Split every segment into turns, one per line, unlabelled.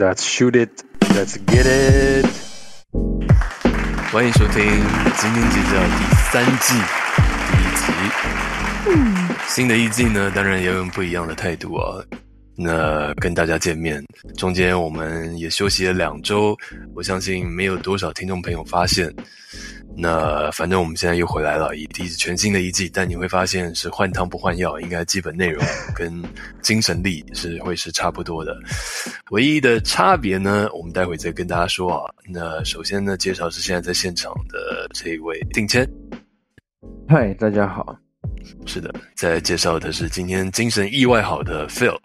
Let's shoot it. Let's get it.
欢迎收听《今天节教》第三季第一集。新的一季呢，当然要用不一样的态度啊。那跟大家见面，中间我们也休息了两周，我相信没有多少听众朋友发现。那反正我们现在又回来了，以第全新的一季，但你会发现是换汤不换药，应该基本内容跟精神力是会是差不多的。唯一的差别呢，我们待会再跟大家说啊。那首先呢，介绍是现在在现场的这一位定谦。
嗨，大家好。
是的，再介绍的是今天精神意外好的 Phil。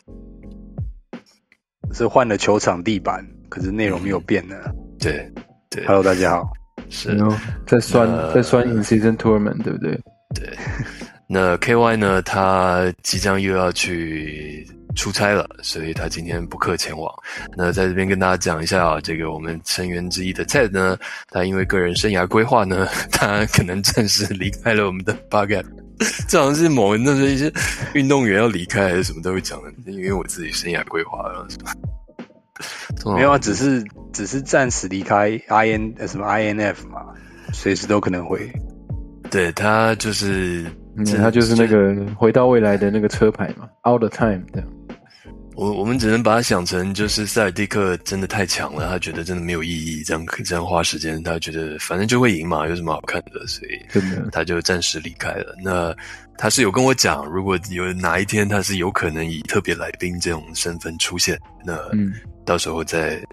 是换了球场地板，可是内容没有变呢。
对对
，Hello，大家好。
是
在酸在酸 in season tournament，对不对？
对。那 KY 呢？他即将又要去出差了，所以他今天不克前往。那在这边跟大家讲一下啊，这个我们成员之一的 Ted 呢，他因为个人生涯规划呢，他可能暂时离开了我们的 Bug。这好像是某那是一些运动员要离开还是什么都会讲的，因为我自己生涯规划了，是吧？
没有啊，只是只是暂时离开 I N 什么 I N F 嘛，随时都可能会。
对他就是，
他就是那个回到未来的那个车牌嘛，All the time 这样。
我我们只能把它想成，就是塞尔蒂克真的太强了，他觉得真的没有意义，这样这样花时间，他觉得反正就会赢嘛，有什么好看的，所以他就暂时离开了。那他是有跟我讲，如果有哪一天他是有可能以特别来宾这种身份出现，那到时候再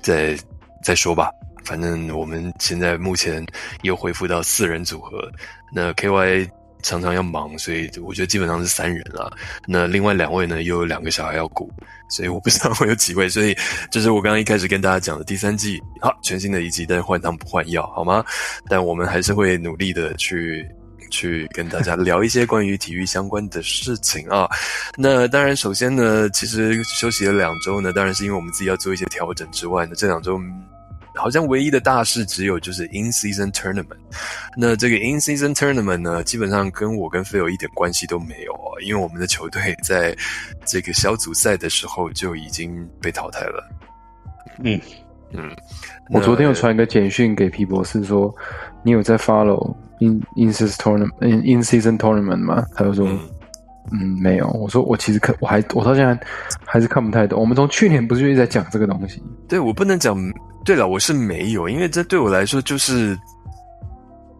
再再说吧。反正我们现在目前又恢复到四人组合，那 K Y。常常要忙，所以我觉得基本上是三人了。那另外两位呢，又有两个小孩要顾，所以我不知道会有几位。所以就是我刚刚一开始跟大家讲的第三季，好，全新的一季，但是换汤不换药，好吗？但我们还是会努力的去 去跟大家聊一些关于体育相关的事情啊。那当然，首先呢，其实休息了两周呢，当然是因为我们自己要做一些调整之外呢，这两周。好像唯一的大事只有就是 in season tournament，那这个 in season tournament 呢，基本上跟我跟 Phil 一点关系都没有哦，因为我们的球队在这个小组赛的时候就已经被淘汰了。
嗯
嗯，我昨天有传一个简讯给皮博士说，你有在 follow in in season tournament in season tournament 吗？他就说。嗯，没有。我说我其实看，我还我到现在还是看不太懂。我们从去年不是就一直在讲这个东西？
对，我不能讲。对了，我是没有，因为这对我来说就是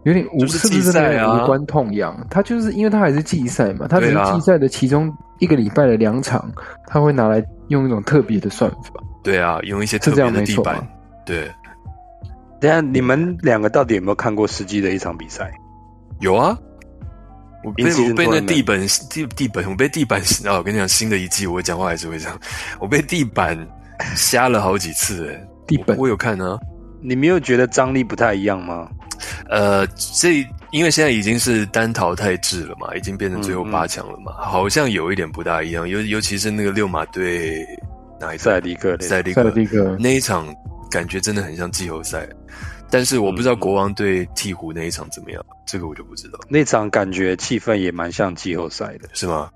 有点无，是不是真的无关痛痒？他就是因为他还是季赛嘛，他只是季赛的其中一个礼拜的两场，他会拿来用一种特别的算法。
对啊，用一些特别的地板。对。
等下，你们两个到底有没有看过实际的一场比赛？
有啊。我被我被那地板地地板，我被地板啊！我跟你讲，新的一季我讲话还是会这样。我被地板 瞎了好几次哎，
地本
我有看啊。
你没有觉得张力不太一样吗？
呃，这因为现在已经是单淘汰制了嘛，已经变成最后八强了嘛，好像有一点不大一样。尤尤其是那个六马队哪一
赛迪克
赛
迪
克
那一场，感觉真的很像季后赛。但是我不知道国王对鹈鹕那一场怎么样，这个我就不知道。
那场感觉气氛也蛮像季后赛的，
是吗？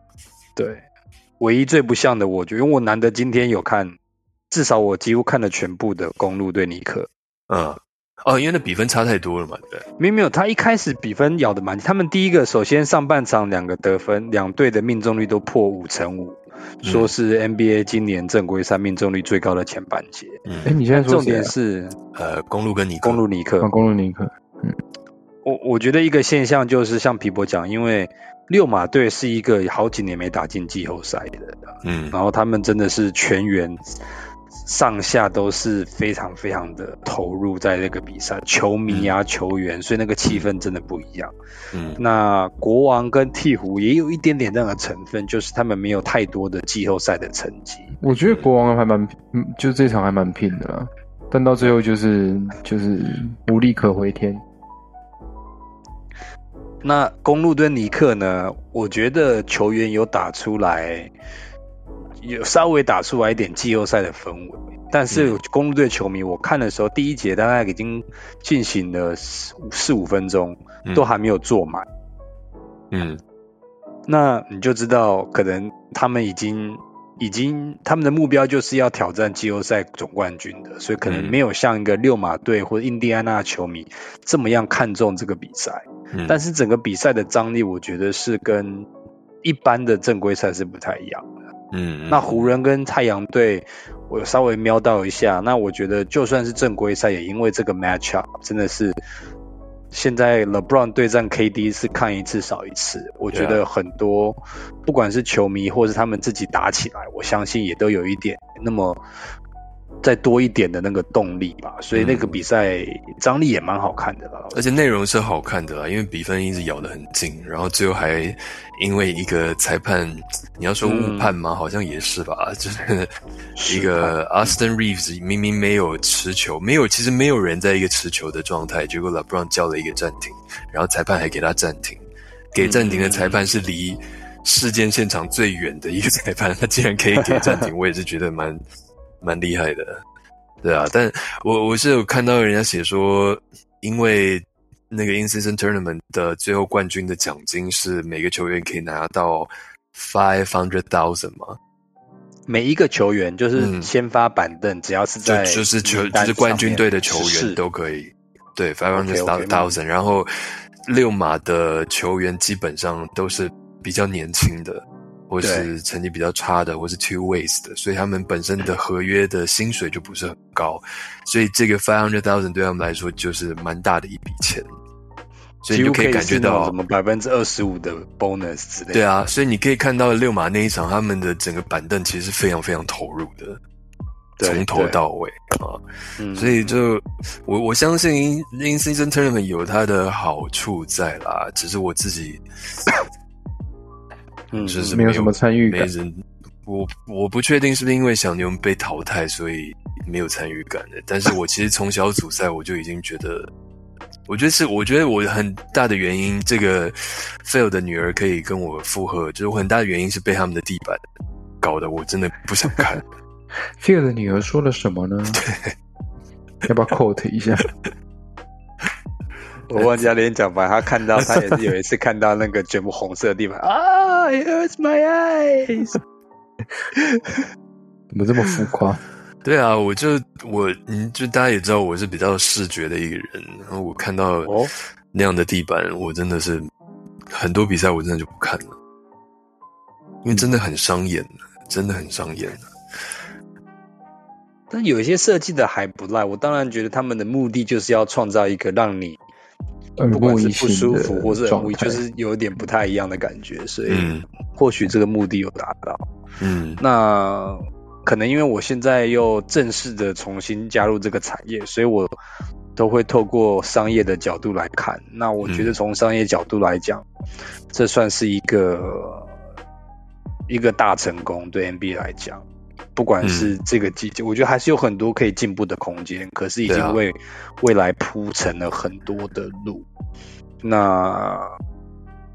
对，唯一最不像的，我觉得，因为我难得今天有看，至少我几乎看了全部的公路对尼克。
嗯，哦，因为那比分差太多了嘛，对。
没有没有，他一开始比分咬的蛮，他们第一个首先上半场两个得分，两队的命中率都破五成五。说是 NBA 今年正规赛命中率最高的前半节。
哎，你现在
重点是
呃，公路跟尼克
公路尼克，
公路尼克。
嗯，我我觉得一个现象就是像皮博讲，因为六马队是一个好几年没打进季后赛的，嗯，然后他们真的是全员。上下都是非常非常的投入在那个比赛，球迷啊球员，所以那个气氛真的不一样。嗯，那国王跟鹈鹕也有一点点那个成分，就是他们没有太多的季后赛的成绩。
我觉得国王还蛮，就这场还蛮拼的啦，但到最后就是就是无力可回天。
那公路跟尼克呢？我觉得球员有打出来。有稍微打出来一点季后赛的氛围，但是公路队球迷，我看的时候，第一节大概已经进行了四四五分钟，都还没有坐满。
嗯，
那你就知道，可能他们已经已经他们的目标就是要挑战季后赛总冠军的，所以可能没有像一个六马队或者印第安纳球迷这么样看重这个比赛。但是整个比赛的张力，我觉得是跟一般的正规赛是不太一样的。嗯，那湖人跟太阳队，我稍微瞄到一下，那我觉得就算是正规赛，也因为这个 match up 真的是。现在 LeBron 对战 KD 是看一次少一次，我觉得很多不管是球迷或是他们自己打起来，我相信也都有一点那么。再多一点的那个动力吧，所以那个比赛张力也蛮好看的啦，
而且内容是好看的啦，因为比分一直咬得很近，然后最后还因为一个裁判，你要说误判吗？好像也是吧，就是一个 Austin Reeves 明明没有持球，没有，其实没有人在一个持球的状态，结果 LeBron 叫了一个暂停，然后裁判还给他暂停，给暂停的裁判是离事件现场最远的一个裁判，他竟然可以给暂停，我也是觉得蛮。蛮厉害的，对啊，但我我是有看到人家写说，因为那个 In Season Tournament 的最后冠军的奖金是每个球员可以拿到 five hundred thousand 吗？
每一个球员就是先发板凳，只要是在
就是球就是冠军队的球员都可以，对 five hundred thousand，然后六马的球员基本上都是比较年轻的。或是成绩比较差的，或是 two ways 的，所以他们本身的合约的薪水就不是很高，所以这个 five hundred thousand 对他们来说就是蛮大的一笔钱，
所以你就可以感觉到什么百分之二十五的 bonus 之类。
对啊，所以你可以看到六马那一场，他们的整个板凳其实是非常非常投入的，从头到尾啊，所以就我我相信 in season tournament 有它的好处在啦，只是我自己。
嗯，就是没有什么参与感。
我我不确定是不是因为小牛被淘汰，所以没有参与感的。但是我其实从小组赛我就已经觉得，我觉得是，我觉得我很大的原因，这个 Phil 的女儿可以跟我附和，就是我很大的原因是被他们的地板搞得我真的不想看。
Phil 的女儿说了什么呢？
对，
要不要 quote 一下？
我忘记他连讲吧，他看到他也是有一次看到那个全部红色的地方 啊，It hurts my eyes，
怎么这么浮夸？
对啊，我就我嗯，就大家也知道我是比较视觉的一个人，然后我看到那样的地板，我真的是很多比赛我真的就不看了，因为真的很伤眼，真的很伤眼。
但有一些设计的还不赖，我当然觉得他们的目的就是要创造一个让你。不管是不舒服，或是很无就是有点不太一样的感觉，所以或许这个目的有达到。嗯，那可能因为我现在又正式的重新加入这个产业，所以我都会透过商业的角度来看。那我觉得从商业角度来讲，这算是一个一个大成功，对 NBA 来讲。不管是这个季节，我觉得还是有很多可以进步的空间。可是已经为未来铺成了很多的路。那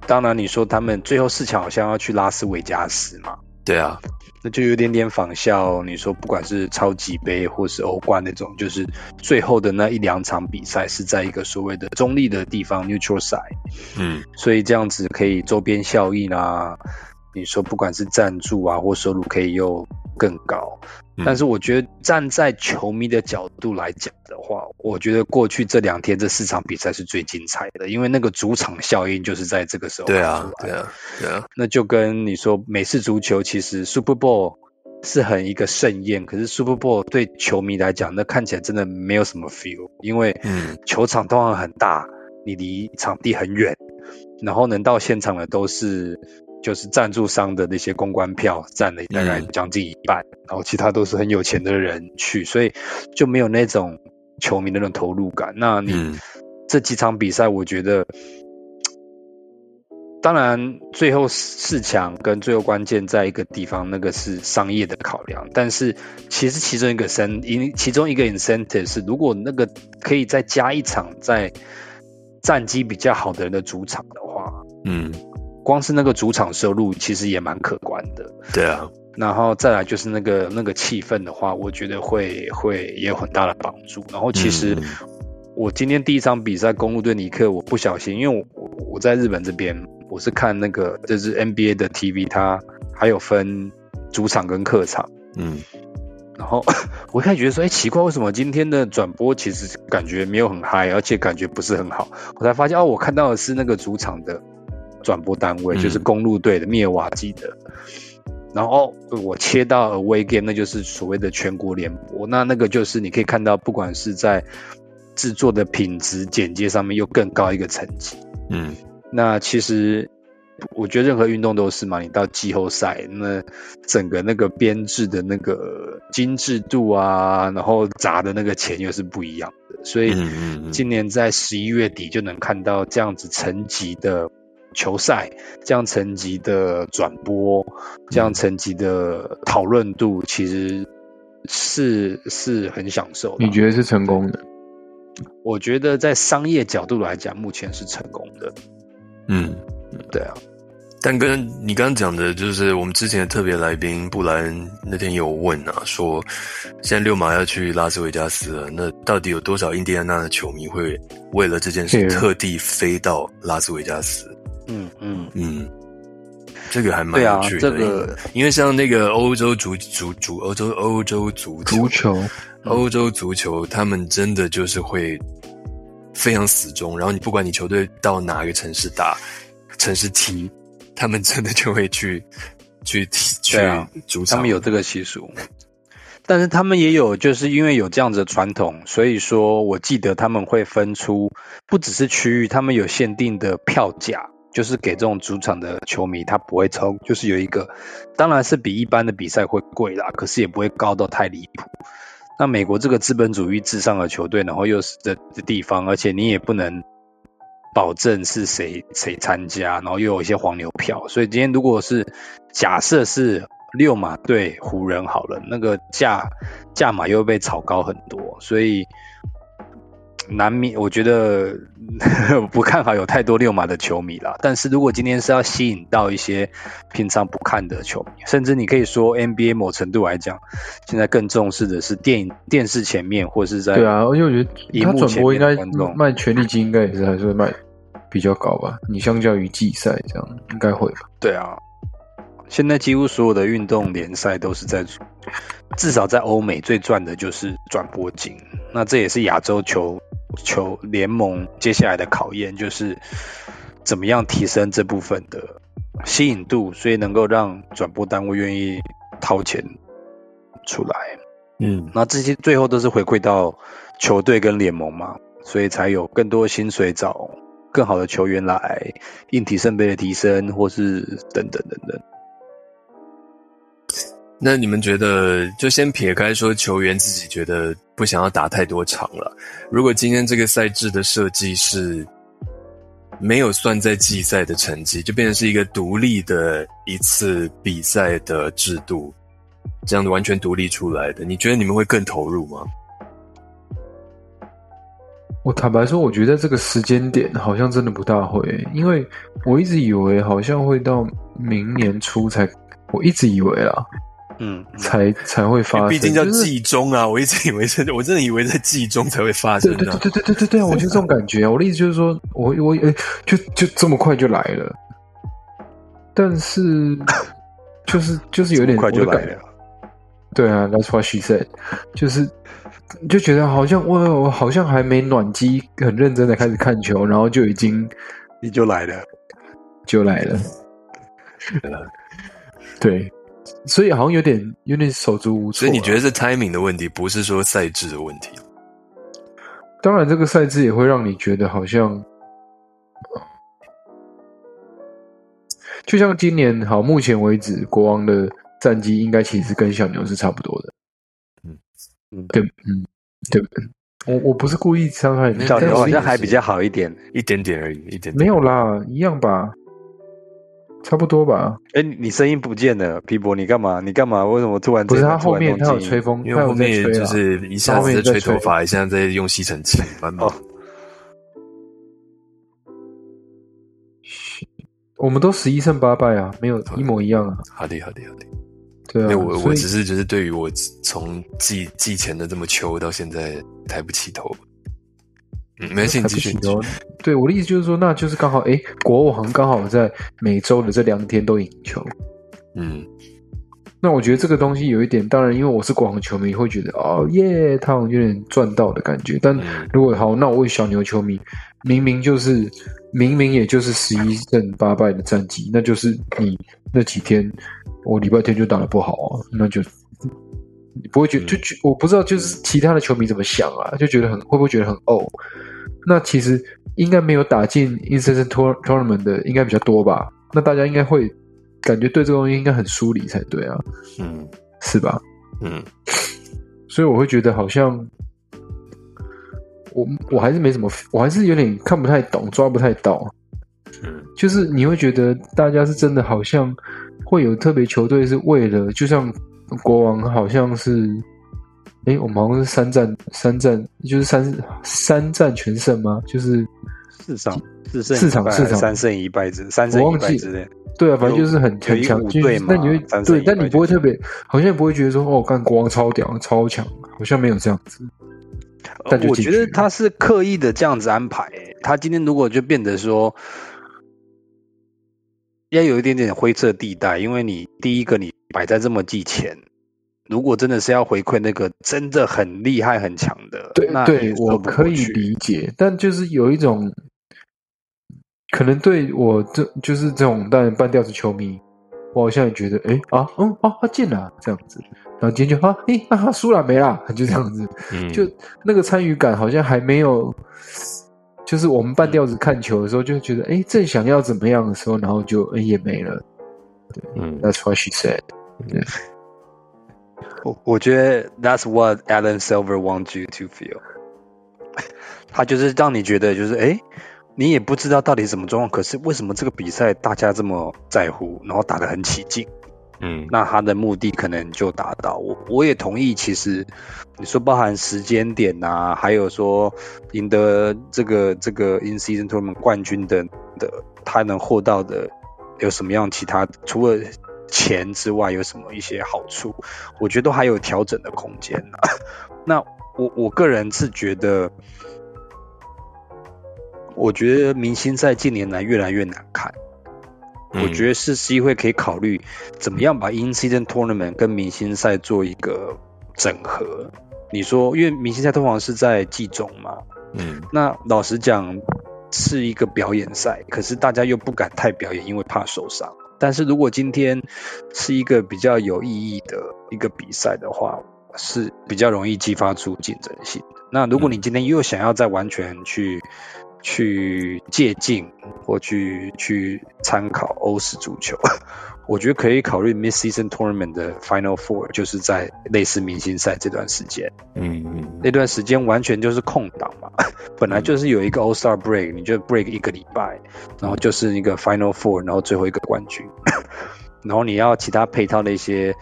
当然，你说他们最后四强好像要去拉斯维加斯嘛？
对啊，
那就有点点仿效。你说不管是超级杯或是欧冠那种，就是最后的那一两场比赛是在一个所谓的中立的地方 （neutral side）。嗯，所以这样子可以周边效应啊。你说不管是赞助啊或收入可以又更高，但是我觉得站在球迷的角度来讲的话，我觉得过去这两天这四场比赛是最精彩的，因为那个主场效应就是在这个时候
对啊，对啊，对啊。
那就跟你说美式足球其实 Super Bowl 是很一个盛宴，可是 Super Bowl 对球迷来讲，那看起来真的没有什么 feel，因为球场通常很大，你离场地很远，然后能到现场的都是。就是赞助商的那些公关票占了大概将近一半，然后其他都是很有钱的人去，所以就没有那种球迷的那种投入感。那你这几场比赛，我觉得，当然最后四强跟最后关键在一个地方，那个是商业的考量。但是其实其中一个 in 因其中一个 incentive 是，如果那个可以再加一场在战绩比较好的人的主场的话，嗯。光是那个主场收入其实也蛮可观的，
对啊，
然后再来就是那个那个气氛的话，我觉得会会也有很大的帮助。然后其实我今天第一场比赛公路对尼克，我不小心，因为我我在日本这边，我是看那个就是 NBA 的 TV，它还有分主场跟客场，嗯，然后 我一开始觉得说，哎，奇怪，为什么今天的转播其实感觉没有很嗨，而且感觉不是很好？我才发现，哦，我看到的是那个主场的转播单位，就是公路队的灭瓦基的。然后我切到 Away Game，那就是所谓的全国联播，那那个就是你可以看到，不管是在制作的品质、简介上面，又更高一个层级。嗯，那其实。我觉得任何运动都是嘛，你到季后赛，那整个那个编制的那个精致度啊，然后砸的那个钱又是不一样的。所以今年在十一月底就能看到这样子层级的球赛，这样层级的转播，这样层级的讨论度，其实是是很享受。
你觉得是成功的？
我觉得在商业角度来讲，目前是成功的。嗯，对啊。
但跟你刚刚讲的，就是我们之前的特别来宾布莱恩那天有问啊，说现在六马要去拉斯维加斯了，那到底有多少印第安纳的球迷会为了这件事特地飞到拉斯维加斯？嗯嗯。嗯，这个还蛮有趣的。这个因为像那个欧洲足足足欧洲欧洲足
足球
欧洲足球，他们真的就是会非常死忠，然后你不管你球队到哪个城市打，城市踢。他们真的就会去 去踢去主场，
他们有这个习俗，但是他们也有，就是因为有这样子的传统，所以说我记得他们会分出不只是区域，他们有限定的票价，就是给这种主场的球迷，他不会抽，就是有一个，当然是比一般的比赛会贵啦，可是也不会高到太离谱。那美国这个资本主义至上的球队，然后又是这这地方，而且你也不能。保证是谁谁参加，然后又有一些黄牛票，所以今天如果是假设是六马对湖人好了，那个价价码又被炒高很多，所以难免我觉得 不看好有太多六马的球迷了。但是如果今天是要吸引到一些平常不看的球迷，甚至你可以说 NBA 某程度来讲，现在更重视的是电影电视前面或是在
对啊，而且我觉得他转播应该卖权利金，应该也是还是会卖。比较高吧，你相较于季赛这样应该会吧？
对啊，现在几乎所有的运动联赛都是在，至少在欧美最赚的就是转播金。那这也是亚洲球球联盟接下来的考验，就是怎么样提升这部分的吸引度，所以能够让转播单位愿意掏钱出来。嗯，那这些最后都是回馈到球队跟联盟嘛，所以才有更多薪水找。更好的球员来，硬体设备的提升，或是等等等等。
那你们觉得，就先撇开说球员自己觉得不想要打太多场了。如果今天这个赛制的设计是没有算在季赛的成绩，就变成是一个独立的一次比赛的制度，这样子完全独立出来的，你觉得你们会更投入吗？
我坦白说，我觉得这个时间点好像真的不大会，因为我一直以为好像会到明年初才，我一直以为啊，嗯，才才会发生。
毕竟叫季中啊，我一直以为是，我真的以为在季中才会发生。
对对对对对对对，我就这种感觉。我的意思就是说，我我诶，就就这么快就来了，但是就是就是有点
快就来了。
对啊，That's what she said，就是。就觉得好像我我好像还没暖机，很认真的开始看球，然后就已经
你就来了，
就来了，对，所以好像有点有点手足无措。
所以你觉得是 timing 的问题，不是说赛制的问题？
当然，这个赛制也会让你觉得好像，就像今年好，目前为止国王的战绩应该其实跟小牛是差不多的。嗯对，嗯，对，我我不是故意伤害你，
小牛好像还比较好一点，
一点点而已，一点
没有啦，一样吧，差不多吧。
哎，你声音不见了，皮博，你干嘛？你干嘛？为什么突然？
不是他后面他有吹风，
因为后面就是一下子在吹头发，一下在用吸尘器，蛮忙。
我们都十一胜八败啊，没有一模一样啊。
好的，好的，好的。
对啊，
我我只是就是对于我从季季前的这么秋到现在抬不起头，嗯，没兴趣。
对我的意思就是说，那就是刚好，哎，国王刚好在每周的这两天都赢球，嗯，那我觉得这个东西有一点，当然，因为我是国王球迷，会觉得哦耶，他好像有点赚到的感觉。但如果好，那我问小牛球迷，明明就是明明也就是十一胜八败的战绩，那就是你那几天我礼拜天就打的不好啊，那就你不会觉就觉我不知道，就是其他的球迷怎么想啊，就觉得很会不会觉得很哦？那其实应该没有打进 in season tournament 的应该比较多吧？那大家应该会。感觉对这个东西应该很疏离才对啊，嗯，是吧？嗯，所以我会觉得好像我我还是没什么，我还是有点看不太懂，抓不太到。嗯，就是你会觉得大家是真的好像会有特别球队是为了，就像国王好像是，哎，我们好像是三战三战，就是三三战全胜吗？就是
四场四胜四场四场三胜一败之三胜一败之类。
对啊，反正就是很很强，就是那你会对，但你不会特别，好像不会觉得说哦，干国王超屌、超强，好像没有这样子。但
我觉得他是刻意的这样子安排。他今天如果就变得说，要有一点点灰色地带，因为你第一个你摆在这么季前，如果真的是要回馈那个真的很厉害、很强的，
对，对我可以理解，但就是有一种。可能对我这就是这种但半吊子球迷，我好像也觉得，哎啊，嗯啊，他进了这样子，然后今天就啊，哎，那他输了没啦？就这样子，就那个参与感好像还没有，就是我们半吊子看球的时候，就觉得，哎，正想要怎么样的时候，然后就哎也没了。对，嗯，That's what she said。对，
我我觉得 That's what Alan Silver wants you to feel。他就是让你觉得，就是哎。你也不知道到底什么状况，可是为什么这个比赛大家这么在乎，然后打得很起劲？嗯，那他的目的可能就达到。我我也同意，其实你说包含时间点啊，还有说赢得这个这个 In Season Tournament 冠军的的，他能获到的有什么样其他除了钱之外有什么一些好处？我觉得都还有调整的空间呢。那我我个人是觉得。我觉得明星赛近年来越来越难看，我觉得是机会可以考虑怎么样把 In Season Tournament 跟明星赛做一个整合。你说，因为明星赛通常是在季中嘛，嗯，那老实讲是一个表演赛，可是大家又不敢太表演，因为怕受伤。但是如果今天是一个比较有意义的一个比赛的话，是比较容易激发出竞争性的。那如果你今天又想要再完全去去借鉴或去去参考欧式足球，我觉得可以考虑 Mid Season Tournament 的 Final Four，就是在类似明星赛这段时间。嗯嗯，那段时间完全就是空档嘛，本来就是有一个 All Star Break，你就 Break 一个礼拜，然后就是一个 Final Four，然后最后一个冠军，然后你要其他配套的一些。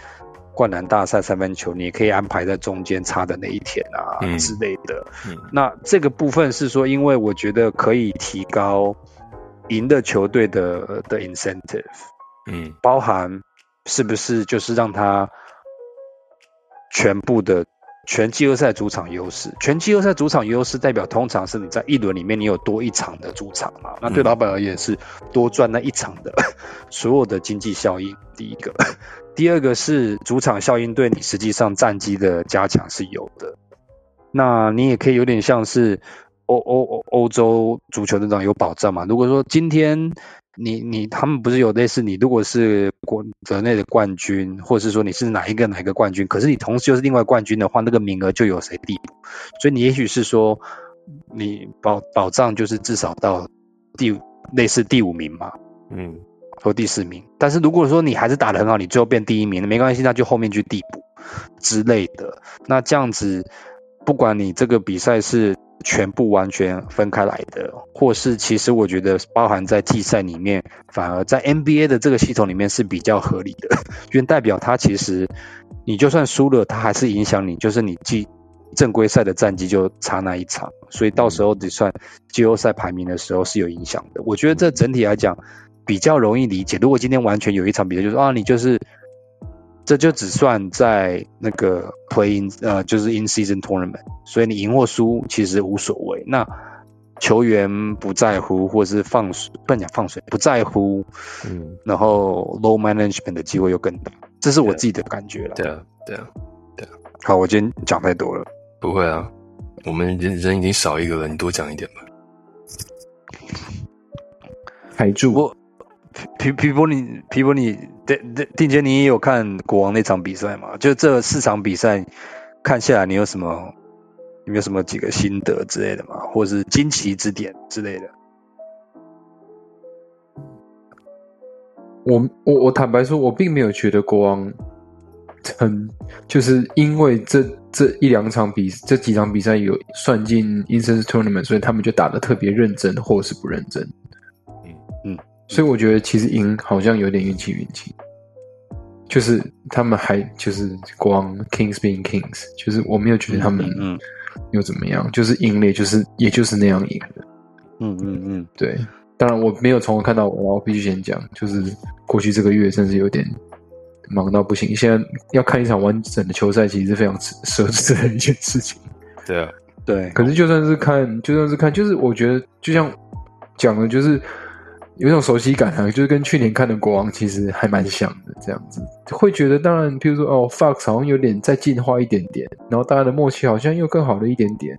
灌篮大赛三分球，你可以安排在中间差的那一天啊之类的。嗯那这个部分是说，因为我觉得可以提高赢的球队的的 incentive，嗯，包含是不是就是让他全部的全季后赛主场优势，全季后赛主场优势代表通常是你在一轮里面你有多一场的主场嘛？那对老板而言是多赚那一场的 所有的经济效应。第一个。第二个是主场效应对你实际上战绩的加强是有的，那你也可以有点像是欧欧欧欧洲足球那种有保障嘛。如果说今天你你他们不是有类似你如果是国国内的冠军，或者是说你是哪一个哪一个冠军，可是你同时又是另外冠军的话，那个名额就有谁递补。所以你也许是说你保保障就是至少到第类似第五名嘛，嗯。或第四名，但是如果说你还是打得很好，你最后变第一名，那没关系，那就后面去递补之类的。那这样子，不管你这个比赛是全部完全分开来的，或是其实我觉得包含在季赛里面，反而在 NBA 的这个系统里面是比较合理的，因为代表它其实你就算输了，它还是影响你，就是你季正规赛的战绩就差那一场，所以到时候你算季后赛排名的时候是有影响的。我觉得这整体来讲。比较容易理解。如果今天完全有一场比赛，就是啊，你就是这就只算在那个 playing 呃，就是 in season tournament，所以你赢或输其实无所谓。那球员不在乎，或者是放水，不讲放水，不在乎，嗯，然后 low management 的机会又更大。这是我自己的感觉了。
对啊，对啊，对啊。
好，我今天讲太多了。
不会啊，我们人人已经少一个了，你多讲一点吧。
台柱，
我皮皮波你皮波你定定定杰，你也有看国王那场比赛吗？就这四场比赛看下来，你有什么有没有什么几个心得之类的吗？或者是惊奇之点之类的？
我我我坦白说，我并没有觉得国王很就是因为这这一两场比这几场比赛有算进 i n s e n s Tournament，所以他们就打的特别认真，或是不认真。所以我觉得其实赢好像有点运气运气，就是他们还就是光 Kings being Kings，就是我没有觉得他们嗯又怎么样，就是赢了，也就是也就是那样赢的。嗯嗯嗯，对。当然我没有从头看到，然后必须先讲，就是过去这个月真是有点忙到不行。现在要看一场完整的球赛，其实是非常奢侈的一件事情。
对啊，
对。
可是就算是看，就算是看，就是我觉得就像讲的，就是有一种熟悉感啊，就是跟去年看的国王其实还蛮像的，这样子会觉得，当然，譬如说哦，Fox 好像有点再进化一点点，然后大家的默契好像又更好了一点点。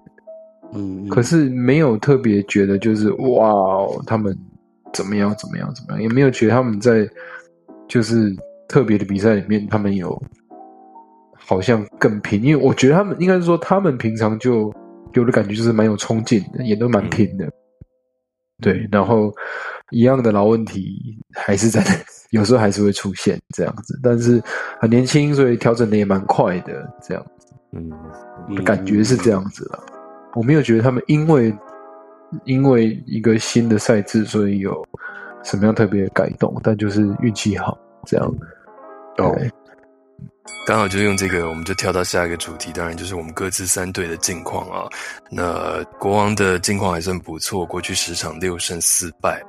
嗯，可是没有特别觉得就是哇，他们怎么样怎么样怎么样，也没有觉得他们在就是特别的比赛里面，他们有好像更拼，因为我觉得他们应该是说，他们平常就有的感觉就是蛮有冲劲的，也都蛮拼的。对，然后一样的老问题还是在有时候还是会出现这样子，但是很年轻，所以调整的也蛮快的，这样子，嗯，感觉是这样子了。我没有觉得他们因为因为一个新的赛制，所以有什么样特别的改动，但就是运气好这样。对。
刚好就用这个，我们就跳到下一个主题，当然就是我们各自三队的近况啊。那国王的近况还算不错，过去十场六胜四败。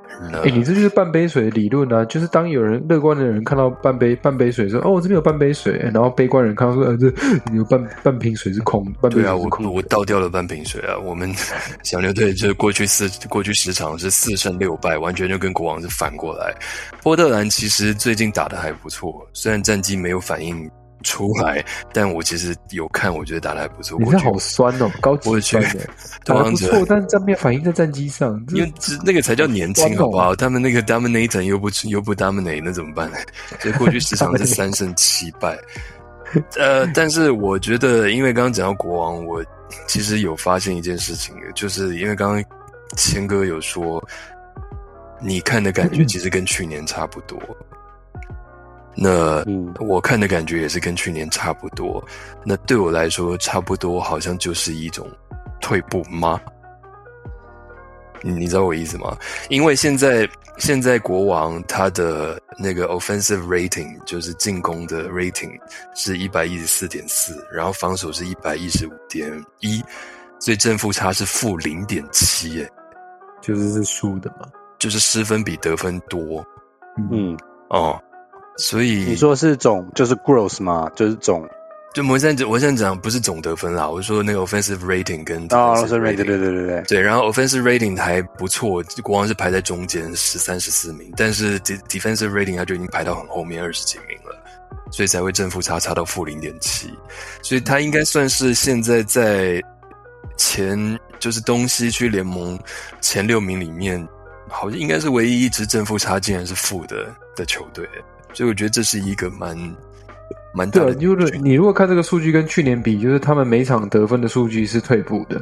哎，你这就是半杯水的理论啊！就是当有人乐观的人看到半杯半杯水说：“哦，我这边有半杯水。”然后悲观人看到说：“呃，这有半半瓶水是空。”
对啊，我我倒掉了半瓶水啊！我们 小牛队就是过去四过去十场是四胜六败，完全就跟国王是反过来。波特兰其实最近打的还不错，虽然战绩没有反应。出来，但我其实有看，我觉得打的还不错。
你这好酸哦，高级酸的，打的不错，但正面反映在战机上，
因为那个才叫年轻，好不好？他们那个 dominate 又不又不 dominate，那怎么办呢？所以过去十场是 三胜七败。呃，但是我觉得，因为刚刚讲到国王，我其实有发现一件事情，就是因为刚刚谦哥有说，你看的感觉 其实跟去年差不多。那我看的感觉也是跟去年差不多。那对我来说，差不多好像就是一种退步吗？你你知道我意思吗？因为现在现在国王他的那个 offensive rating 就是进攻的 rating 是一百一十四点四，然后防守是一百一十五点一，所以正负差是负零点七，哎，
就是是输的嘛，
就是失分比得分多。嗯哦。所以
你说是总就是 gross 吗？就是总，
就我现在我现在讲不是总得分啦，我说那个 offensive rating 跟
啊 offensive rating 对对对对对
对，然后 offensive rating 还不错，国王是排在中间十三十四名，但是 defensive rating 它就已经排到很后面二十几名了，所以才会正负差差到负零点七，所以它应该算是现在在前就是东西区联盟前六名里面，好像应该是唯一一支正负差竟然是负的的球队。所以我觉得这是一个蛮蛮大的。
就是你如果看这个数据跟去年比，就是他们每场得分的数据是退步的。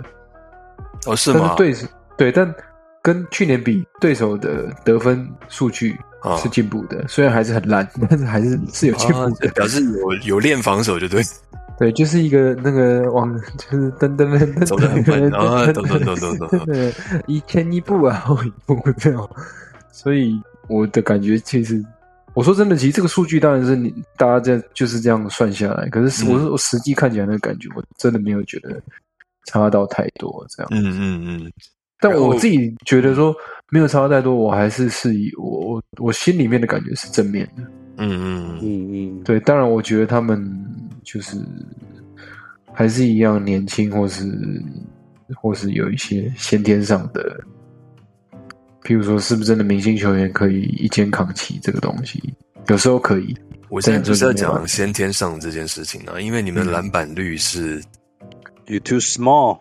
哦，是吗？
对，对，但跟去年比，对手的得分数据是进步的。虽然还是很烂，但是还是是有进步的，
表示有有练防守就对。
对，就是一个那个往，就是噔噔噔噔，
走的很慢啊，走走走走走，
一前一步啊，后一步这样。所以我的感觉其实。我说真的，其实这个数据当然是你大家在就是这样算下来，可是我我实际看起来那个感觉，我真的没有觉得差到太多这样。嗯嗯嗯。但我自己觉得说没有差太多，我还是是以我我我心里面的感觉是正面的。嗯嗯嗯嗯。对，当然我觉得他们就是还是一样年轻，或是或是有一些先天上的。譬如说，是不是真的明星球员可以一肩扛起这个东西？有时候可以，
我现在就是要讲先天上这件事情啊，因为你们篮板率是
，you too small，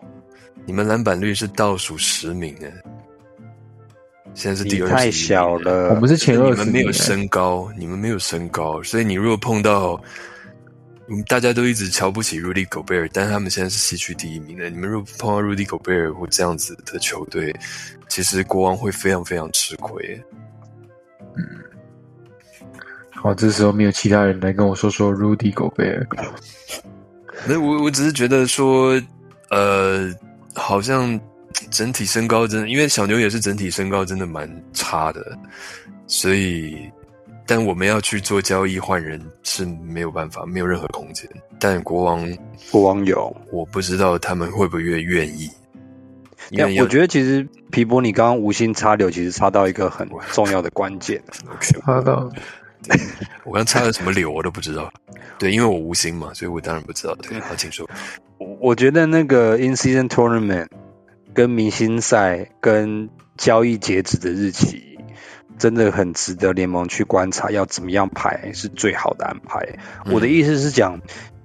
你们篮板率是倒数十名诶，现在是第二，
太小了，
我们是前二十，
你们没有身高，你们没有身高，所以你如果碰到，大家都一直瞧不起 Rudy Gobert，但是他们现在是西区第一名的，你们如果碰到 Rudy Gobert 或这样子的球队，其实国王会非常非常吃亏，
嗯。好，这时候没有其他人来跟我说说 Rudy Gobert。
那我我只是觉得说，呃，好像整体身高真，因为小牛也是整体身高真的蛮差的，所以，但我们要去做交易换人是没有办法，没有任何空间。但国王，
国王有，
我不知道他们会不会愿意。
我觉得其实皮波，你刚刚无心插柳，其实插到一个很重要的关键。
插到。
我刚插了什么柳我都不知道，对，因为我无心嘛，所以我当然不知道。对，好，请说。
我我觉得那个 in season tournament 跟明星赛跟交易截止的日期，真的很值得联盟去观察，要怎么样排是最好的安排。我的意思是讲，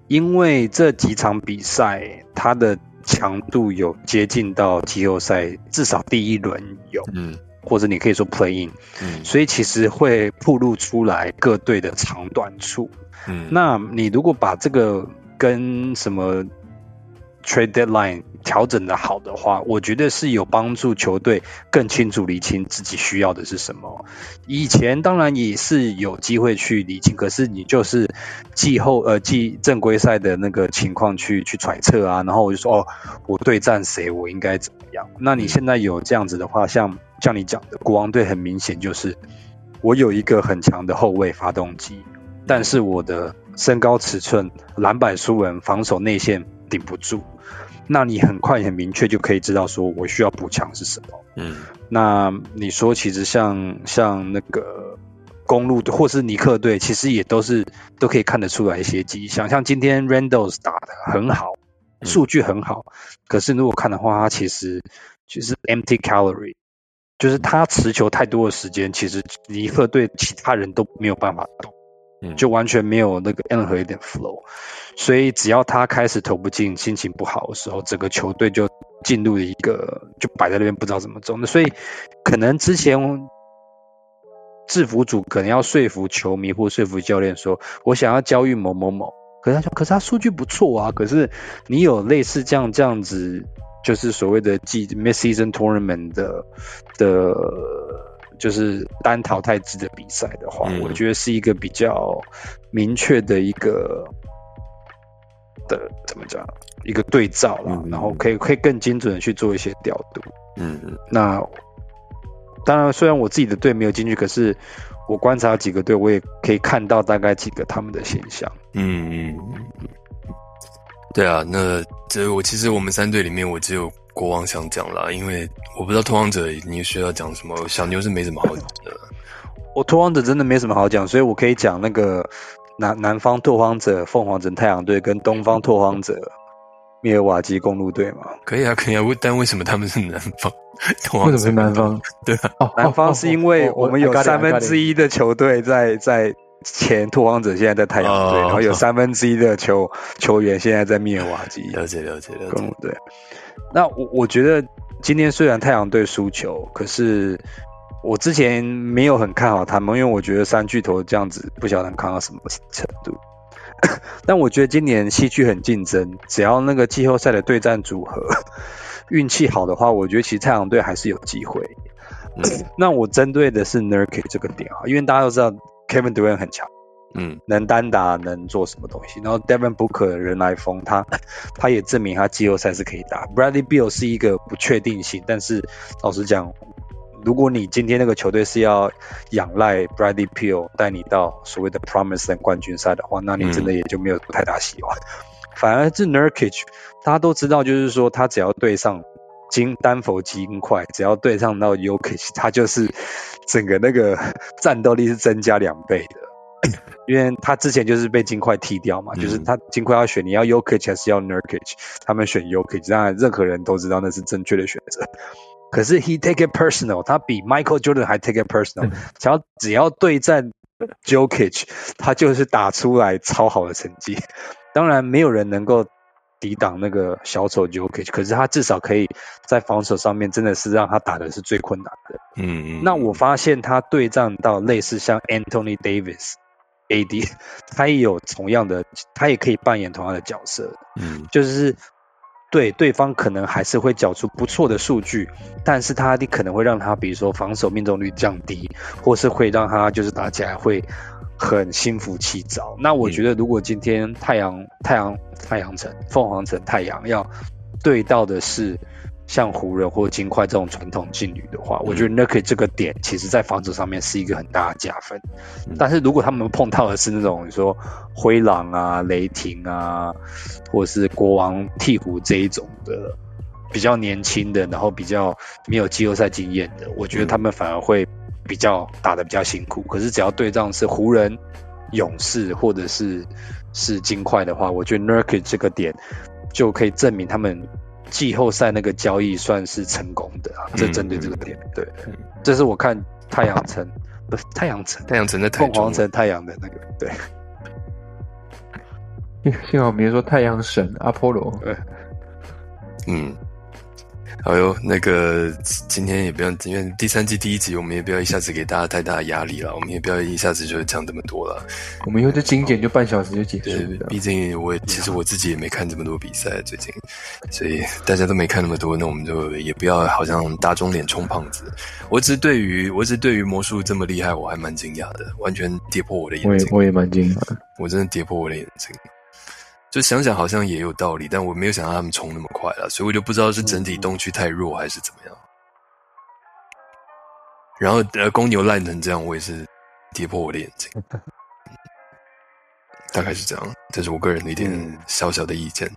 因为这几场比赛它的强度有接近到季后赛，至少第一轮有。嗯。或者你可以说 play in，嗯，所以其实会暴露出来各队的长短处，嗯，那你如果把这个跟什么 trade deadline 调整的好的话，我觉得是有帮助球队更清楚理清自己需要的是什么。以前当然也是有机会去理清，可是你就是季后呃季正规赛的那个情况去去揣测啊，然后我就说哦，我对战谁，我应该怎么样？那你现在有这样子的话，像。像你讲的，国王队很明显就是我有一个很强的后卫发动机，但是我的身高尺寸、篮板数人、防守内线顶不住。那你很快很明确就可以知道说我需要补强是什么。嗯，那你说其实像像那个公路或是尼克队，其实也都是都可以看得出来一些迹象。像今天 Randles 打的很好，数据很好，可是如果看的话，他其实就是 empty calorie。就是他持球太多的时间，其实尼克队其他人都没有办法动，就完全没有那个任何一点 flow。所以只要他开始投不进，心情不好的时候，整个球队就进入了一个就摆在那边不知道怎么走。那所以可能之前制服组可能要说服球迷或说服教练说，我想要交易某某某，可是他说，可是他数据不错啊，可是你有类似这样这样子。就是所谓的季 mid season tournament 的的，就是单淘汰制的比赛的话，我觉得是一个比较明确的一个的怎么讲一个对照了，然后可以可以更精准的去做一些调度。嗯嗯。那当然，虽然我自己的队没有进去，可是我观察几个队，我也可以看到大概几个他们的现象。嗯嗯。
对啊，那这我其实我们三队里面，我只有国王想讲啦，因为我不知道拓荒者你需要讲什么，小牛是没什么好讲的。
我拓荒者真的没什么好讲，所以我可以讲那个南南方拓荒者凤凰城太阳队跟东方拓荒者密尔瓦基公路队嘛。
可以啊，可以啊，但为什么他们是南方？
为什么是南方？
对
啊，南方是因为我们有三分之一的球队在在。前拓荒者现在在太阳队，然后有三分之一的球球员现在在密尔瓦基。
了解了解了解。
对，那我我觉得今天虽然太阳队输球，可是我之前没有很看好他们，因为我觉得三巨头这样子不晓得能扛到什么程度。但我觉得今年西区很竞争，只要那个季后赛的对战组合 运气好的话，我觉得其实太阳队还是有机会。那我针对的是 Nurkic 这个点啊，因为大家都知道。Kevin Durant 很强，嗯，能单打，能做什么东西。然后 Devin Booker 人来疯，他 他也证明他季后赛是可以打。Bradley Beal 是一个不确定性，但是老实讲，如果你今天那个球队是要仰赖 Bradley Beal 带你到所谓的 Promise 冠军赛的话，那你真的也就没有太大希望。反而是 Nurkic，大家都知道，就是说他只要对上。金丹佛金块，只要对上到 Yokic，他就是整个那个战斗力是增加两倍的，因为他之前就是被金块踢掉嘛，就是他金块要选你要 Yokic 还是要 Nurkic，他们选 Yokic，当然任何人都知道那是正确的选择。可是 He take it personal，他比 Michael Jordan 还 take it personal，只要只要对战 Jokic，他就是打出来超好的成绩。当然，没有人能够抵挡那个小丑 Jokic，可是他至少可以在防守上面真的是让他打的是最困难的。嗯嗯。那我发现他对战到类似像 Anthony Davis、AD，他也有同样的，他也可以扮演同样的角色。嗯，就是。对，对方可能还是会缴出不错的数据，但是他你可能会让他，比如说防守命中率降低，或是会让他就是打起来会很心浮气躁。那我觉得，如果今天太阳、太阳、太阳城、凤凰城、太阳要对到的是。像湖人或金块这种传统劲旅的话，我觉得 Nurkic 这个点其实在防守上面是一个很大的加分。但是如果他们碰到的是那种你说灰狼啊、雷霆啊，或者是国王、鹈鹕这一种的比较年轻的，然后比较没有季后赛经验的，我觉得他们反而会比较打的比较辛苦。可是只要对仗是湖人、勇士或者是是金块的话，我觉得 Nurkic 这个点就可以证明他们。季后赛那个交易算是成功的啊，这针对这个点，对，这是我看太阳城不是太阳城，
太阳城的
凤凰城太阳的那个，对。
幸好没说太阳神阿波罗，
对，
嗯。哎呦，那个今天也不要，因为第三季第一集，我们也不要一下子给大家太大的压力了。我们也不要一下子就讲这么多了。
我们以后就精简，就半小时就结束了。
毕竟我其实我自己也没看这么多比赛最近，所以大家都没看那么多，那我们就也不要好像打肿脸充胖子。我只是对于我只是对于魔术这么厉害，我还蛮惊讶的，完全跌破我的眼镜。我
也我也蛮惊讶，
我真的跌破我的眼睛。就想想好像也有道理，但我没有想到他们冲那么快了，所以我就不知道是整体东区太弱还是怎么样。然后呃，公牛烂成这样，我也是跌破我的眼睛。大概是这样，这是我个人的一点小小的意见。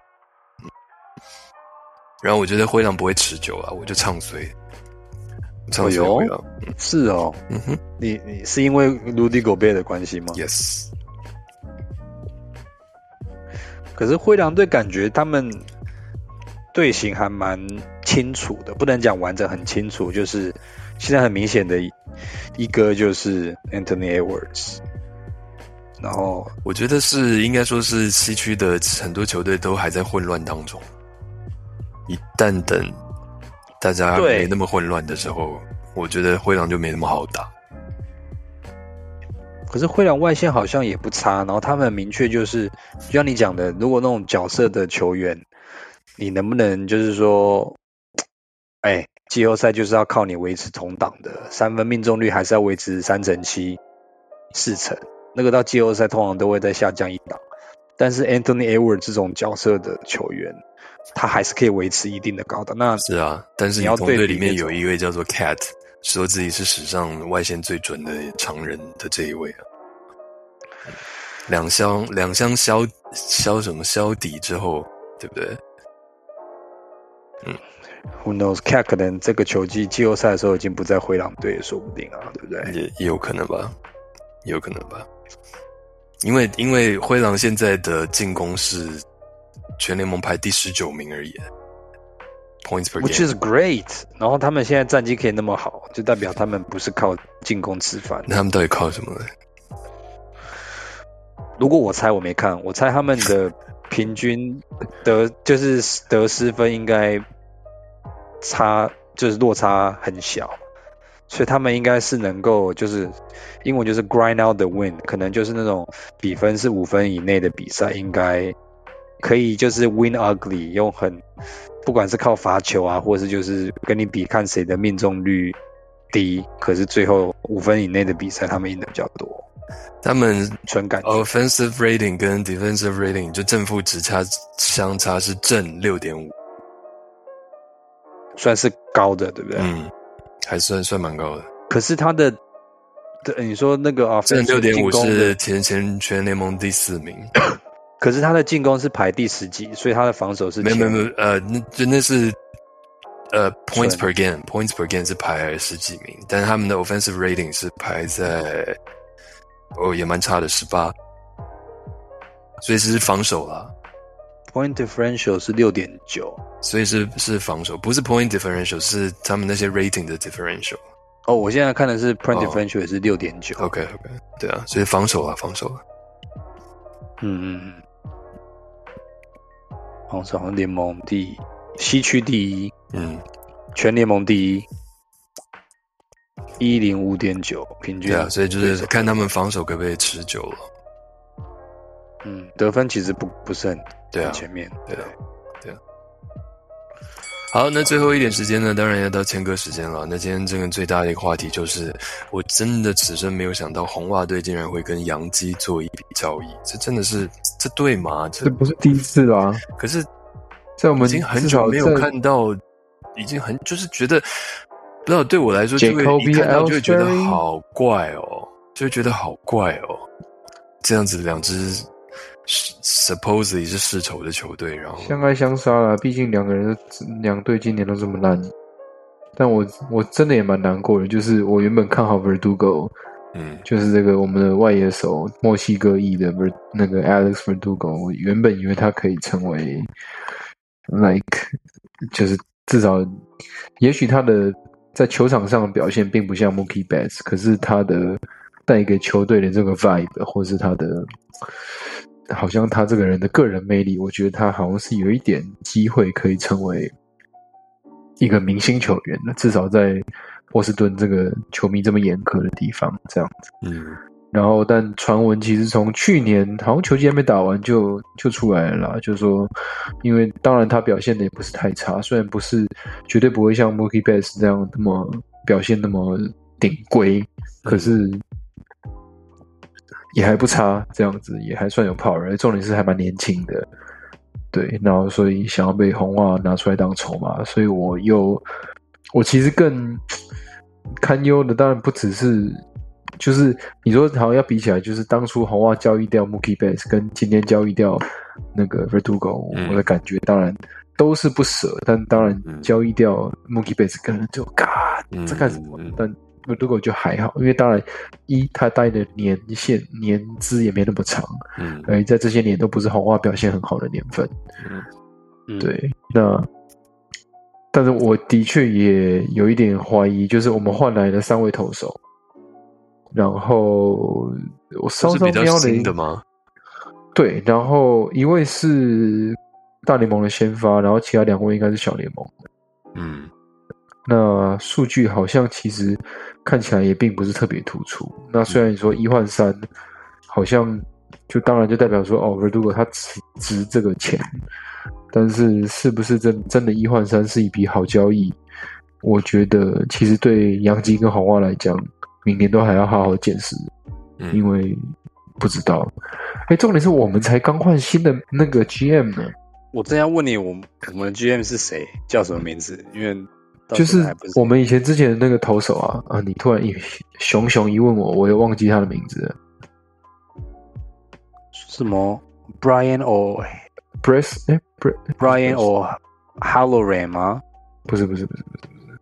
然后我觉得灰狼不会持久啊，我就唱衰。唱衰灰狼，
是哦，嗯哼，你你是因为卢迪狗贝的关系吗
？Yes。
可是灰狼队感觉他们队形还蛮清楚的，不能讲完整，很清楚。就是现在很明显的一个就是 Anthony Edwards，然后
我觉得是应该说是西区的很多球队都还在混乱当中。一旦等大家没那么混乱的时候，我觉得灰狼就没那么好打。
可是灰狼外线好像也不差，然后他们明确就是，就像你讲的，如果那种角色的球员，你能不能就是说，哎，季后赛就是要靠你维持同档的三分命中率，还是要维持三成七、四成，那个到季后赛通常都会再下降一档。但是 Anthony Edwards 这种角色的球员，他还是可以维持一定的高档。那
是啊，但是你同队里面有一位叫做 Cat。说自己是史上外线最准的常人的这一位啊，两箱两箱消消什么消底之后，对不对？
嗯，Who knows？Cat 可能这个球季季后赛的时候已经不在灰狼队，说不定啊，对不对？
也也有可能吧，也有可能吧，因为因为灰狼现在的进攻是全联盟排第十九名而已。
Which is great，然后他们现在战绩可以那么好，就代表他们不是靠进攻吃饭。
那他们到底靠什么？
如果我猜，我没看，我猜他们的平均得就是得失分应该差，就是落差很小，所以他们应该是能够就是英文就是 grind out the win，可能就是那种比分是五分以内的比赛，应该可以就是 win ugly，用很。不管是靠罚球啊，或是就是跟你比看谁的命中率低，可是最后五分以内的比赛他们赢的比较多。
他们
纯感
offensive rating 跟 defensive rating 就正负值差相差是正六点五，
算是高的，对不对？
嗯，还算算蛮高的。
可是他的，对你说那个啊，
正六点五是前前全联盟第四名。
可是他的进攻是排第十几，所以他的防守是
没有没有没有呃，那真的是呃 points per game，points per game 是排十几名，但是他们的 offensive rating 是排在哦也蛮差的十八，所以是防守啦。
Point differential 是六点九，
所以是是防守，不是 point differential，是他们那些 rating 的 differential。
哦，我现在看的是 point differential 也是六点九。
OK OK，对啊，所以防守啊，防守啊。
嗯嗯嗯。防守联盟第西区第一，嗯，全联盟第一，一零五点九平均。
对啊，所以就是看他们防守可不可以持久了。
嗯，得分其实不不是很
对啊，
前面
对。好，那最后一点时间呢，当然要到签歌时间了。那今天这个最大的一个话题就是，我真的此生没有想到红袜队竟然会跟洋基做一笔交易，这真的是这对吗？
这不是第一次啊。
可是，
在我们
已经很久没有看到，已经很就是觉得，不知道对我来说，就会一看到就会觉得好怪哦，就会觉得好怪哦，这样子两只。Supposedly 是世仇的球队，然后
相爱相杀了。毕竟两个人两队今年都这么烂，但我我真的也蛮难过的。就是我原本看好 Verdugo，嗯，就是这个我们的外野手墨西哥裔的 Ver 那个 Alex Verdugo，我原本以为他可以成为 like，就是至少也许他的在球场上的表现并不像 Mookie Betts，可是他的带给球队的这个 vibe 或是他的。好像他这个人的个人魅力，我觉得他好像是有一点机会可以成为一个明星球员的，至少在波士顿这个球迷这么严苛的地方，这样子。嗯。然后，但传闻其实从去年好像球季还没打完就就出来了，啦，就是说，因为当然他表现的也不是太差，虽然不是绝对不会像 Mookie Betts 这样那么表现那么顶规，可是。也还不差，这样子也还算有 power，重点是还蛮年轻的，对，然后所以想要被红袜拿出来当筹码，所以我又我其实更堪忧的，当然不只是就是你说好像要比起来，就是当初红袜交易掉 Mookie Betts 跟今天交易掉那个 Verdugo，我的感觉当然都是不舍，但当然交易掉 Mookie Betts 可能就嘎这干什么？但如果就还好，因为当然一他待的年限年资也没那么长，嗯，而在这些年都不是红袜表现很好的年份，嗯，对，那但是我的确也有一点怀疑，就是我们换来了三位投手，然后我稍稍瞄了
新的吗？
对，然后一位是大联盟的先发，然后其他两位应该是小联盟的，嗯。那数据好像其实看起来也并不是特别突出。那虽然你说一换三，好像就当然就代表说哦，如果他值值这个钱，但是是不是真真的一换三是一笔好交易？我觉得其实对杨基跟红袜来讲，明年都还要好好见识，因为不知道。哎，重点是我们才刚换新的那个 GM 呢。
我正要问你，我们我们 GM 是谁，叫什么名字？因为
就是我们以前之前的那个投手啊啊！你突然一熊熊一问我，我又忘记他的名字。
什么？Brian or
Bryce？哎
，Brian or Halloran 吗？
不是不是不是不是不是。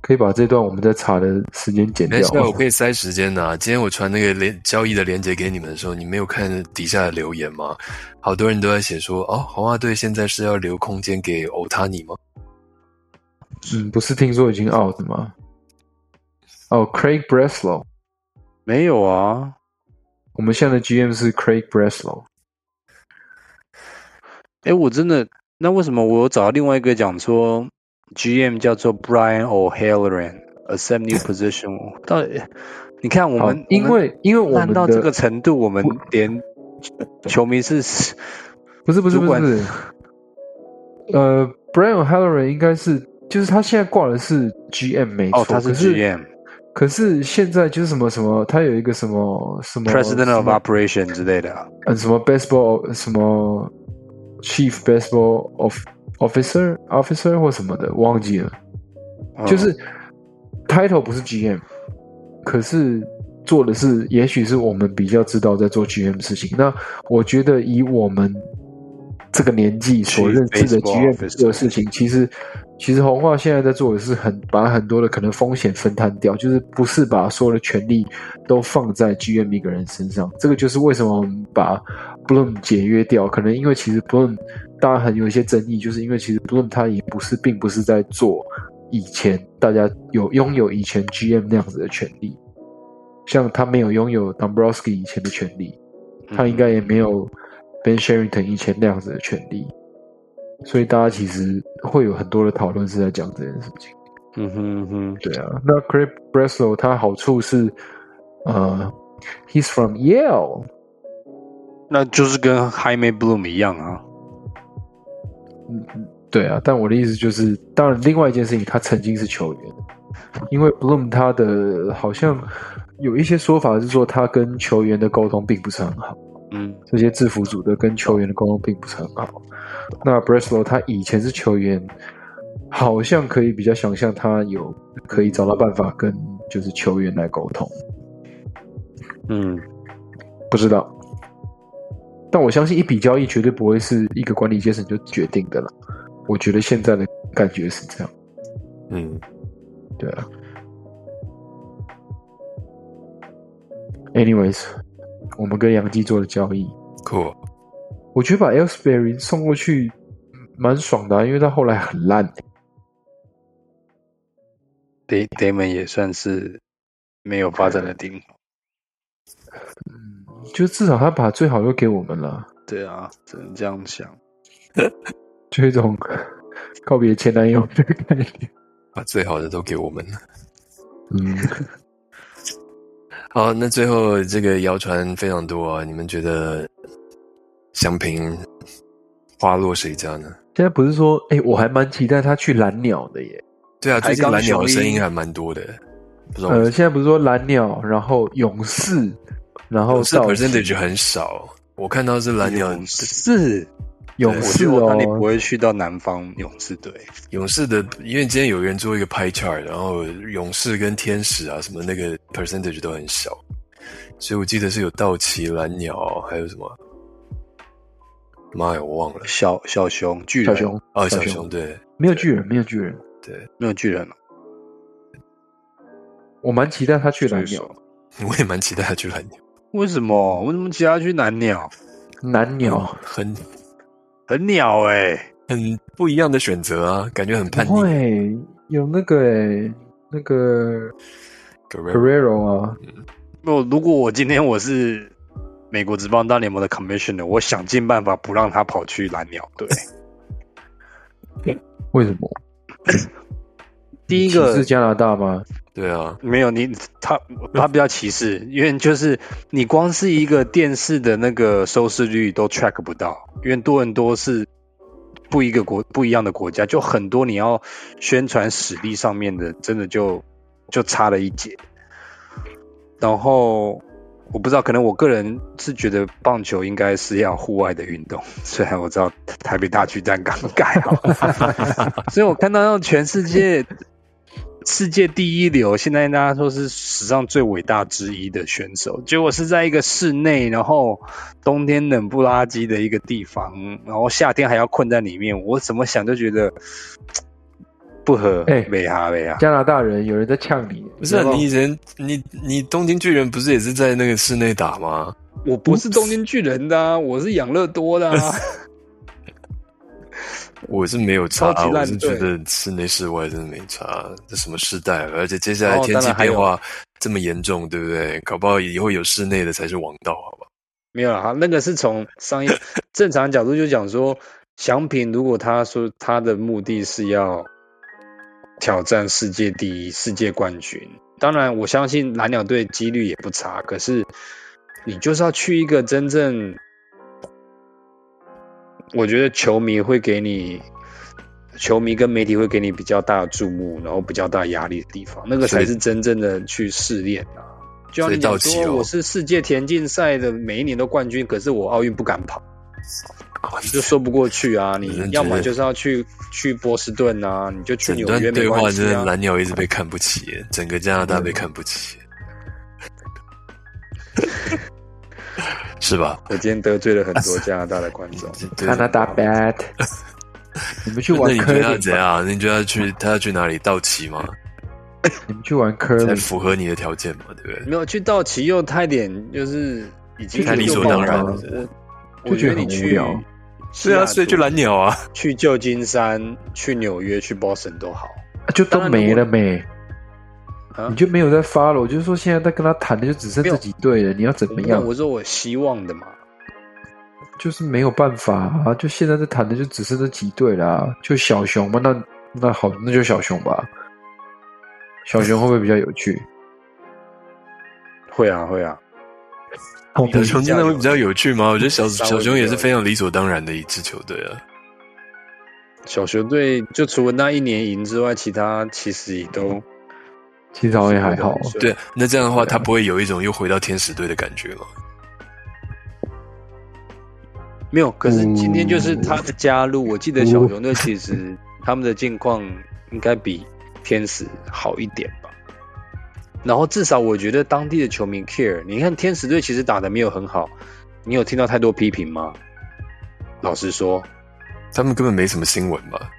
可以把这段我们在查的时间剪掉。
我可以塞时间的。今天我传那个连交易的链接给你们的时候，你没有看底下的留言吗？好多人都在写说，哦，红袜队现在是要留空间给欧塔尼吗？
嗯，不是听说已经 out 吗？哦，Craig Breslow
没有啊。
我们现在的 GM 是 Craig Breslow。
哎，我真的，那为什么我找到另外一个讲说 GM 叫做 Brian O'Halloran，accept new position？到底你看我们，
因为因为我们
到这个程度，我们连球迷是，
不是不是不是，呃，Brian O'Halloran 应该是。就是他现在挂的是 GM 没错，
他是 GM，
可是现在就是什么什么，他有一个什么什么
President of Operation 之类的，
嗯，什么 Baseball 什么 Chief Baseball of Officer Officer 或什么的，忘记了。就是 Title 不是 GM，可是做的是，也许是我们比较知道在做 GM 事情。那我觉得以我们这个年纪所认知的 GM 做的事情，其实。其实红化现在在做的是很把很多的可能风险分摊掉，就是不是把所有的权利都放在 GM 一个人身上。这个就是为什么我们把 Bloom 解约掉，可能因为其实 Bloom 大家很有一些争议，就是因为其实 Bloom 他也不是并不是在做以前大家有拥有以前 GM 那样子的权利，像他没有拥有 Dombrowski 以前的权利，他应该也没有 Ben Sherrington 以前那样子的权利，所以大家其实会有很多的讨论是在讲这件事情。
嗯哼哼，
对啊，那 Craig Breslow 他好处是，呃，He's from Yale，
那就是跟 Jaime Bloom 一样啊。
嗯嗯。对啊，但我的意思就是，当然，另外一件事情，他曾经是球员，因为 Bloom 他的好像有一些说法是说，他跟球员的沟通并不是很好。
嗯，
这些制服组的跟球员的沟通并不是很好。那 Breslow 他以前是球员，好像可以比较想象他有可以找到办法跟就是球员来沟通。
嗯，
不知道，但我相信一笔交易绝对不会是一个管理阶层就决定的了。我觉得现在的感觉是这样，
嗯，
对啊。Anyways，我们跟杨基做了交易
，Cool。
我觉得把 Elsberry 送过去蛮爽的，因为他后来很烂。
d a m o n 也算是没有发展的顶。
嗯，就至少他把最好都给我们了。
对啊，只能这样想。
就一种告别前男友的概念，
把最好的都给我们了。
嗯，
好，那最后这个谣传非常多啊，你们觉得祥平花落谁家呢？
现在不是说，哎，我还蛮期待他去蓝鸟的耶。
对啊，最近蓝鸟的声音还蛮多的。
呃，现在不是说蓝鸟，然后勇士，然后
是 percentage 很少，我看到是蓝鸟
是。
勇士哦，
你不会去到南方勇士队。
勇士的，因为今天有人做一个 pie chart，然后勇士跟天使啊什么那个 percentage 都很小，所以我记得是有道奇、蓝鸟，还有什么？妈呀，我忘了。
小小熊、巨人、
小熊
哦，小熊对，
没有巨人，没有巨人，
对，
没有巨人了。
我蛮期待他去蓝鸟，
我也蛮期待他去蓝鸟。
为什么？为什么期待去蓝鸟？
蓝鸟
很。
很鸟哎，
很不一样的选择啊，感觉很叛逆。
会有那个哎，那个 Guerrero 啊。
不，如果我今天我是美国职棒大联盟的 Commissioner，我想尽办法不让他跑去蓝鸟队。
为什么？
第一个
是加拿大吗？
对啊，
没有你，他他比较歧视，因为就是你光是一个电视的那个收视率都 track 不到，因为多伦多是不一个国不一样的国家，就很多你要宣传实力上面的，真的就就差了一截。然后我不知道，可能我个人是觉得棒球应该是要户外的运动，虽然我知道台北大巨蛋刚盖好，所以我看到让全世界。世界第一流，现在大家说是史上最伟大之一的选手，结果是在一个室内，然后冬天冷不拉几的一个地方，然后夏天还要困在里面。我怎么想就觉得 不合。哎，没哈没哈。
加拿大人有人在呛你，
不是你以前你你东京巨人不是也是在那个室内打吗？
我不是东京巨人的，我是养乐多的。
我是没有差，我是觉得室内室外真的没差。这什么时代？而且接下来天气变化这么严重，对不对？搞不好以后有室内的才是王道，好吧？
没有啊，那个是从商业正常角度就讲说，祥平如果他说他的目的是要挑战世界第一、世界冠军，当然我相信蓝鸟队几率也不差。可是你就是要去一个真正。我觉得球迷会给你，球迷跟媒体会给你比较大的注目，然后比较大压力的地方，那个才是真正的去试炼啊。就像你讲说，我是世界田径赛的每一年都冠军，可是我奥运不敢跑，你就说不过去啊。你要么就是要去去波士顿啊，你就去纽约
没
关系
啊。蓝鸟一直被看不起，整个加拿大被看不起。是吧？
我今天得罪了很多加拿大的观众。
加拿大 bad，你们去玩？
那你觉得他怎样？你觉得去他要去哪里？道奇吗？
你们去玩科
才符合你的条件嘛？对不对？
没有去道奇又太点，就是已经
太理所当然了。
我觉得你去，
是啊，所以去蓝鸟啊，
去旧金山、去纽约、去 Boston 都好。
就都没了没。你就没有在发了？我就说现在在跟他谈的就只剩这几队了，你要怎么样？
我说我希望的嘛，
就是没有办法啊！就现在在谈的就只剩这几队了，就小熊嘛，那那好，那就小熊吧。小熊会不会比较有趣？
会啊，会啊。
小熊真的会比较有趣吗？我觉得小小熊也是非常理所当然的一支球队啊。
小熊队就除了那一年赢之外，其他其实也都。
其实好像还好，
对，那这样的话，他不会有一种又回到天使队的感觉吗？
没有，可是今天就是他的加入，我记得小熊队其实他们的境况应该比天使好一点吧。然后至少我觉得当地的球迷 care。你看天使队其实打的没有很好，你有听到太多批评吗？老实说，
他们根本没什么新闻吧？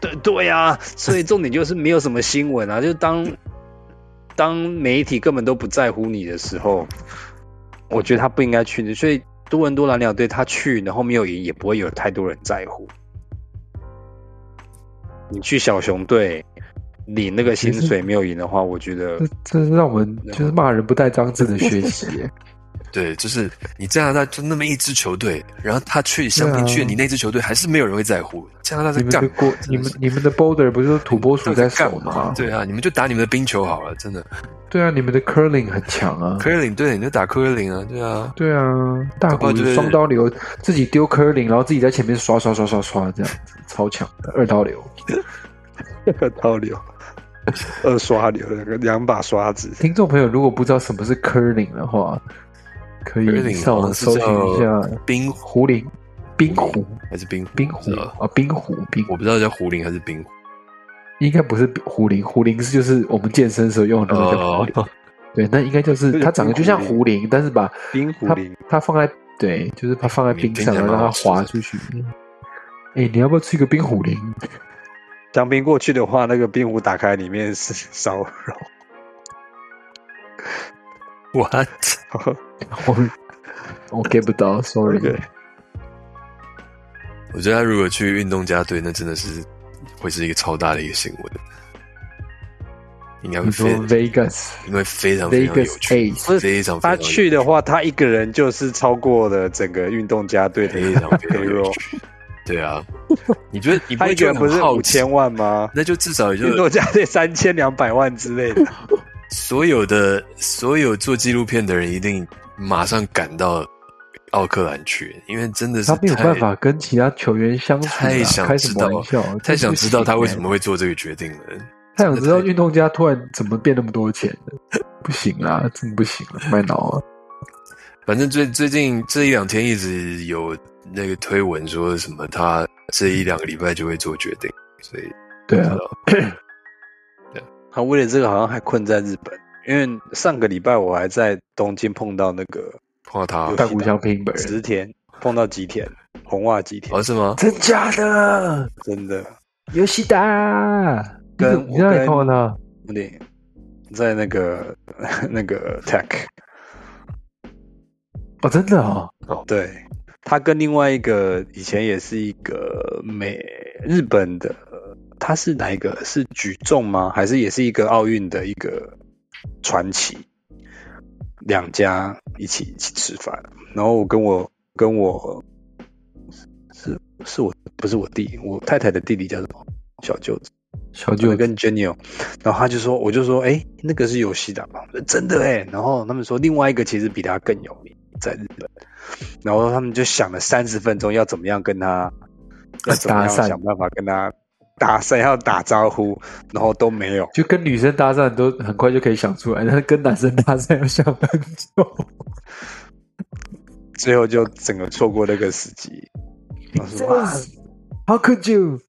对对呀，所以重点就是没有什么新闻啊，就当。当媒体根本都不在乎你的时候，我觉得他不应该去的。所以多伦多蓝鸟队他去，然后没有赢，也不会有太多人在乎。你去小熊队领那个薪水没有赢的话，我觉得
这是让我们就是骂人不带脏字的学习。
对，就是你加拿大就那么一支球队，然后他去香槟去，你那支球队还是没有人会在乎。加拿大在干
过你们你们的 Boulder 不是土拨鼠在守吗？
对啊，你们就打你们的冰球好了，真的。
对啊，你们的 Curling 很强啊
，Curling 对，你就打 Curling 啊，对啊，
对啊，大鼓双刀流自己丢 Curling，然后自己在前面刷刷刷刷刷这样子，超强的二刀流，
二刀流，二刷流，两把刷子。
听众朋友，如果不知道什么是 Curling 的话，可以上网搜寻一下
冰
壶铃，冰壶
还是冰
冰壶啊？冰壶冰，
我不知道叫壶铃还是冰壶，
应该不是壶铃，壶铃是就是我们健身时候用的那个壶铃。对，那应该就是它长得就像壶铃，但是把
冰壶铃
它放在对，就是它放在冰上，然后让它滑出去。哎，你要不要吃一个冰壶铃？
江冰过去的话，那个冰壶打开，里面是烧肉。
What？
我 我 get 不到，sorry。
我觉得他如果去运动家队，那真的是会是一个超大的一个新闻。应该会
说 Vegas，
因为非常非常有趣，非常
他去的话，他一个人就是超过了整个运动家队的
非常非常有趣。对啊，你觉得你
一个人不是五千万吗？
那就至少也就
运动家队三千两百万之类的。
所有的所有做纪录片的人一定马上赶到奥克兰去，因为真的是
他没有办法跟其他球员相处。
太想知道，太想知道他为什么会做这个决定了。
太想知道运动家突然怎么变那么多钱的？不行啊，真不行了，卖脑啊！
反正最最近这一两天一直有那个推文说什么，他这一两个礼拜就会做决定，所以
对啊。
他为了这个好像还困在日本，因为上个礼拜我还在东京碰到那个
碰到他，
在互相拼本
十田碰到吉田红袜吉田，
哦是吗？
真假的？
真的。
游戏打跟你在碰到他？
对，在那个那个 Tech。
哦，真的啊？
哦，对，他跟另外一个以前也是一个美日本的。他是哪一个？是举重吗？还是也是一个奥运的一个传奇？两家一起一起吃饭，然后我跟我跟我是是我不是我弟，我太太的弟弟叫什么？小舅子，
小舅子
跟 Jenny，然后他就说，我就说，哎，那个是游戏的吗？真的哎，然后他们说另外一个其实比他更有名，在日本，然后他们就想了三十分钟要怎么样跟他，要怎么样想办法跟他。搭讪要打招呼，然后都没有，
就跟女生搭讪都很快就可以想出来，但是跟男生搭讪要想很久，
最后就整个错过那个时机。
How could you？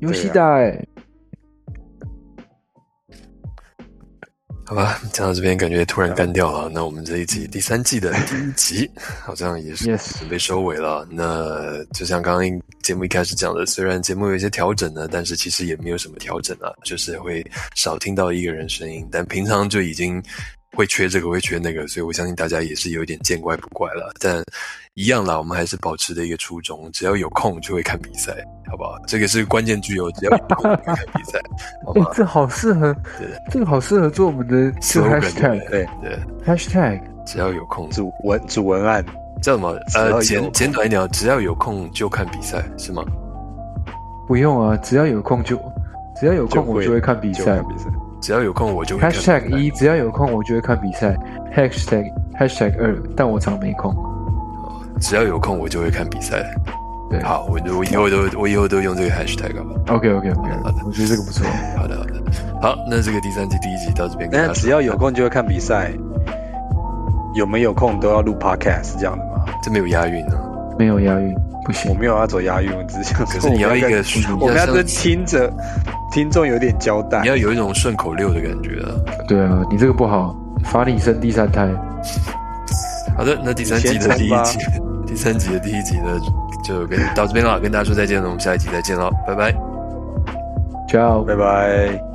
游戏带。
好吧，讲到这边感觉突然干掉了。那我们这一集第三季的第一集好像也是准备收尾了。那就像刚刚节目一开始讲的，虽然节目有一些调整呢，但是其实也没有什么调整啊，就是会少听到一个人声音。但平常就已经会缺这个，会缺那个，所以我相信大家也是有点见怪不怪了。但一样啦，我们还是保持的一个初衷，只要有空就会看比赛。好不好？这个是关键句哦，只要有空就看比赛，好吧？
这好适合，这个好适合做我们的 hashtag，
对对
，hashtag，
只要有空，
主文主文案
叫什么？呃，简简短一点，只要有空就看比赛，是吗？
不用啊，只要有空就，只要有空我就会看比赛。
只要有空我就会。
hashtag 一，只要有空我就会看比赛。hashtag hashtag 二，但我常没空。
只要有空我就会看比赛。
对，
好，我我以后都我以后都用这个 hashtag 吧。
OK OK OK，好的，我觉得这个不错。
好的好的，好，那这个第三集第一集到这边。
那只要有空就会看比赛，有没有空都要录 podcast 是这样的吗？
这没有押韵啊。
没有押韵。不行，
我没有要走押韵，我只是想
可是你要一个，
我们要跟听着听众有点交代，
你要有一种顺口溜的感觉啊。
对啊，你这个不好，罚你生第三胎。
好的，那第三集的第一集，第三集的第一集呢，就跟到这边了，跟大家说再见了，我们下一集再见了，拜拜
，ciao，
拜拜。